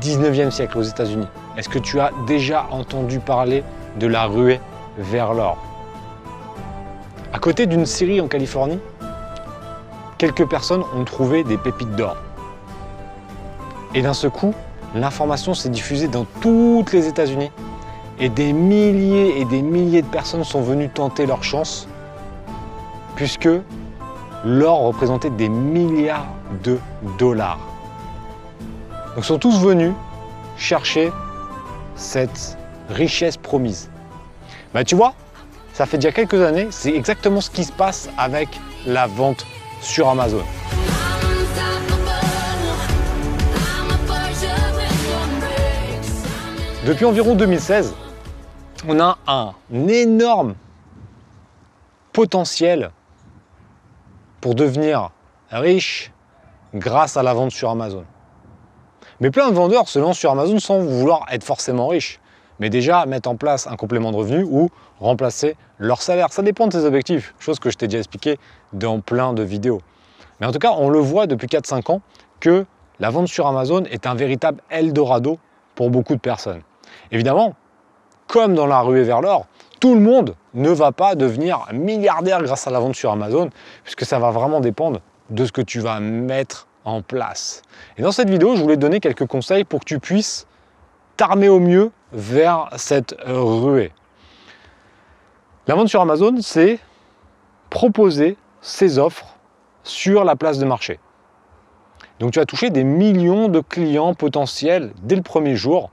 19e siècle aux États-Unis. Est-ce que tu as déjà entendu parler de la ruée vers l'or? À côté d'une scierie en Californie, quelques personnes ont trouvé des pépites d'or. Et d'un seul coup, l'information s'est diffusée dans toutes les États-Unis et des milliers et des milliers de personnes sont venues tenter leur chance puisque l'or représentait des milliards de dollars. Donc sont tous venus chercher cette richesse promise. Bah tu vois, ça fait déjà quelques années, c'est exactement ce qui se passe avec la vente sur Amazon. Depuis environ 2016, on a un énorme potentiel pour devenir riche grâce à la vente sur Amazon. Mais plein de vendeurs se lancent sur Amazon sans vouloir être forcément riches, mais déjà mettre en place un complément de revenu ou remplacer leur salaire. Ça dépend de tes objectifs, chose que je t'ai déjà expliqué dans plein de vidéos. Mais en tout cas, on le voit depuis 4-5 ans que la vente sur Amazon est un véritable Eldorado pour beaucoup de personnes. Évidemment, comme dans la ruée vers l'or, tout le monde ne va pas devenir milliardaire grâce à la vente sur Amazon, puisque ça va vraiment dépendre de ce que tu vas mettre en place. Et dans cette vidéo, je voulais donner quelques conseils pour que tu puisses t'armer au mieux vers cette ruée. La vente sur Amazon, c'est proposer ses offres sur la place de marché. Donc tu vas toucher des millions de clients potentiels dès le premier jour.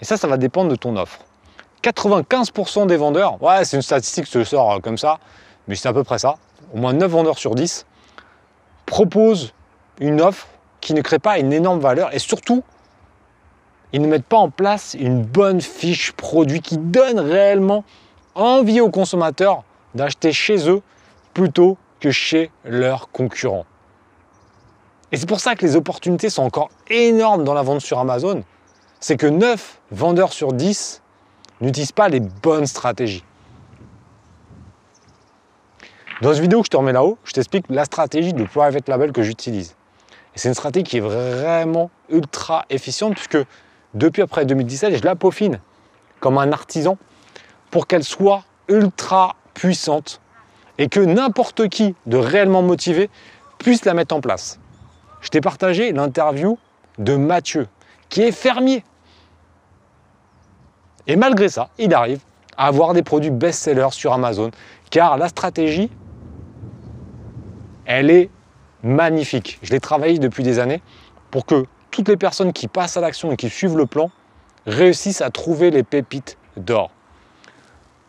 Et ça, ça va dépendre de ton offre. 95% des vendeurs, ouais, c'est une statistique que je sors euh, comme ça, mais c'est à peu près ça. Au moins 9 vendeurs sur 10 proposent une offre qui ne crée pas une énorme valeur et surtout, ils ne mettent pas en place une bonne fiche produit qui donne réellement envie aux consommateurs d'acheter chez eux plutôt que chez leurs concurrents. Et c'est pour ça que les opportunités sont encore énormes dans la vente sur Amazon. C'est que 9 vendeurs sur 10 n'utilise pas les bonnes stratégies. Dans cette vidéo que je te remets là-haut, je t'explique la stratégie de private label que j'utilise. Et c'est une stratégie qui est vraiment ultra efficiente puisque depuis après 2017, je la peaufine comme un artisan pour qu'elle soit ultra puissante et que n'importe qui de réellement motivé puisse la mettre en place. Je t'ai partagé l'interview de Mathieu, qui est fermier et malgré ça, il arrive à avoir des produits best-sellers sur Amazon, car la stratégie, elle est magnifique. Je l'ai travaillé depuis des années pour que toutes les personnes qui passent à l'action et qui suivent le plan réussissent à trouver les pépites d'or.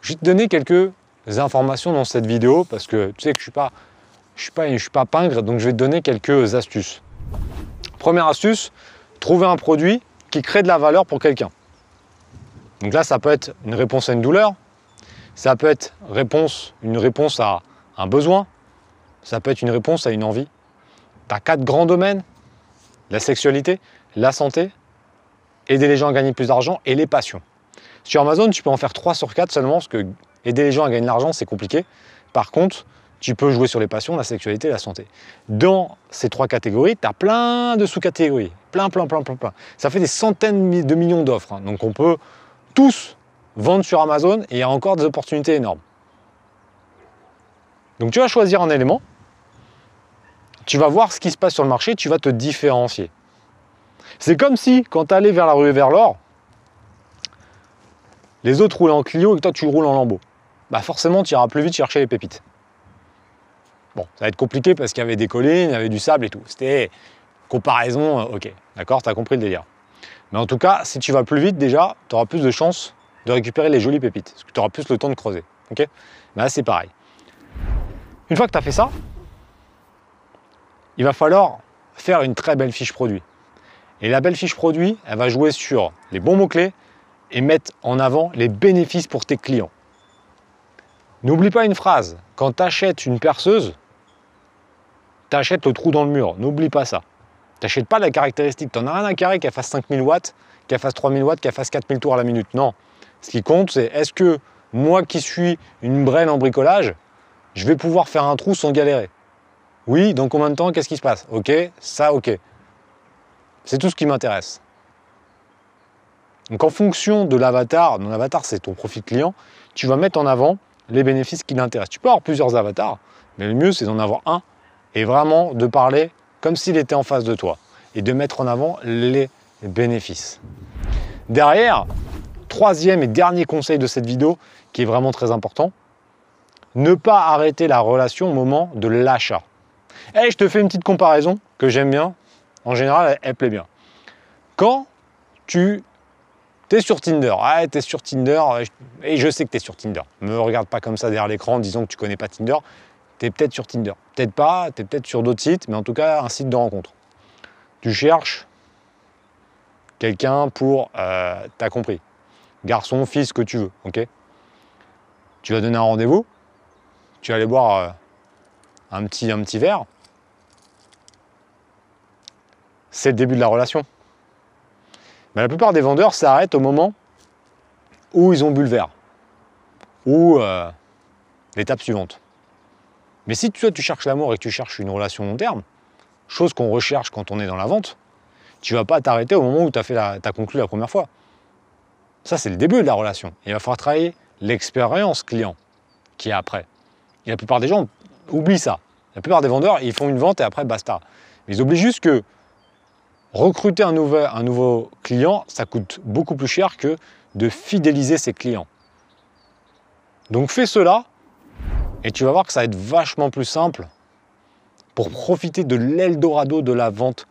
Je vais te donner quelques informations dans cette vidéo parce que tu sais que je suis, pas, je suis, pas, suis pas pingre, donc je vais te donner quelques astuces. Première astuce, trouver un produit qui crée de la valeur pour quelqu'un. Donc là, ça peut être une réponse à une douleur, ça peut être réponse, une réponse à un besoin, ça peut être une réponse à une envie. Quatre grands domaines, la sexualité, la santé, aider les gens à gagner plus d'argent et les passions. Sur Amazon, tu peux en faire 3 sur 4 seulement, parce que aider les gens à gagner de l'argent, c'est compliqué. Par contre, tu peux jouer sur les passions, la sexualité la santé. Dans ces trois catégories, tu as plein de sous-catégories. Plein, plein, plein, plein, plein. Ça fait des centaines de millions d'offres. Hein. Donc on peut tous vendent sur Amazon et il y a encore des opportunités énormes. Donc tu vas choisir un élément, tu vas voir ce qui se passe sur le marché, tu vas te différencier. C'est comme si quand tu allais vers la rue vers l'or, les autres roulent en Clio et que toi tu roules en Lambeau. Bah forcément tu iras plus vite chercher les pépites. Bon, ça va être compliqué parce qu'il y avait des collines, il y avait du sable et tout. C'était comparaison, euh, ok, d'accord, tu as compris le délire. Mais en tout cas, si tu vas plus vite déjà, tu auras plus de chances de récupérer les jolies pépites, parce que tu auras plus le temps de creuser. Ok? Là, c'est pareil. Une fois que tu as fait ça, il va falloir faire une très belle fiche produit. Et la belle fiche produit, elle va jouer sur les bons mots-clés et mettre en avant les bénéfices pour tes clients. N'oublie pas une phrase, quand tu achètes une perceuse, tu achètes le trou dans le mur. N'oublie pas ça. T'achètes pas la caractéristique. T'en as rien à carré qu'elle fasse 5000 watts, qu'elle fasse 3000 watts, qu'elle fasse 4000 tours à la minute. Non. Ce qui compte, c'est est-ce que moi qui suis une brêle en bricolage, je vais pouvoir faire un trou sans galérer Oui, dans combien de temps Qu'est-ce qui se passe? Ok, ça, ok. C'est tout ce qui m'intéresse. Donc en fonction de l'avatar, ton avatar c'est ton profil client, tu vas mettre en avant les bénéfices qui l'intéressent. Tu peux avoir plusieurs avatars, mais le mieux c'est d'en avoir un et vraiment de parler comme s'il était en face de toi et de mettre en avant les bénéfices. Derrière, troisième et dernier conseil de cette vidéo qui est vraiment très important, ne pas arrêter la relation au moment de l'achat. Et eh, je te fais une petite comparaison que j'aime bien. En général, elle, plaît bien. Quand tu es sur Tinder, ah, tu es sur Tinder, et je sais que tu es sur Tinder. Me regarde pas comme ça derrière l'écran en disant que tu connais pas Tinder. Tu es peut-être sur Tinder. Peut-être pas, tu es peut-être sur d'autres sites, mais en tout cas, un site de rencontre. Tu cherches quelqu'un pour, euh, t'as compris, garçon, fils, que tu veux, ok? Tu vas donner un rendez-vous, tu vas aller boire euh, un petit verre, c'est le début de la relation. Mais la plupart des vendeurs s'arrêtent au moment où ils ont bu le verre, ou euh, l'étape suivante. Mais si toi tu cherches l'amour et que tu cherches une relation long terme, chose qu'on recherche quand on est dans la vente, tu vas pas t'arrêter au moment où tu as conclu la première fois. Ça, c'est le début de la relation. Il va falloir travailler l'expérience client qui est après. Et la plupart des gens oublient ça. La plupart des vendeurs, ils font une vente et après, basta. Mais ils oublient juste que recruter un nouveau, client, ça coûte beaucoup plus cher que de fidéliser ses clients. Donc fais cela et tu vas voir que ça va être vachement plus simple pour profiter de l'Eldorado de la vente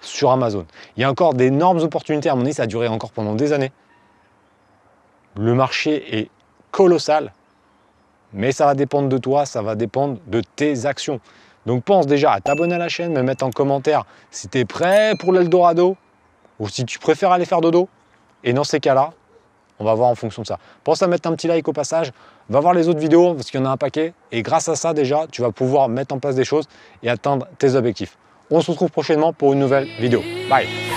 sur Amazon. Il y a encore d'énormes opportunités. À mon avis, ça a duré encore pendant des années. Le marché est colossal, mais ça va dépendre de toi, ça va dépendre de tes actions. Donc pense déjà à t'abonner à la chaîne, me mettre en commentaire si tu es prêt pour l'Eldorado ou si tu préfères aller faire dodo. Et dans ces cas-là, on va voir en fonction de ça. Pense à mettre un petit like au passage, va voir les autres vidéos parce qu'il y en a un paquet. Et grâce à ça déjà, tu vas pouvoir mettre en place des choses et atteindre tes objectifs. On se retrouve prochainement pour une nouvelle vidéo. Bye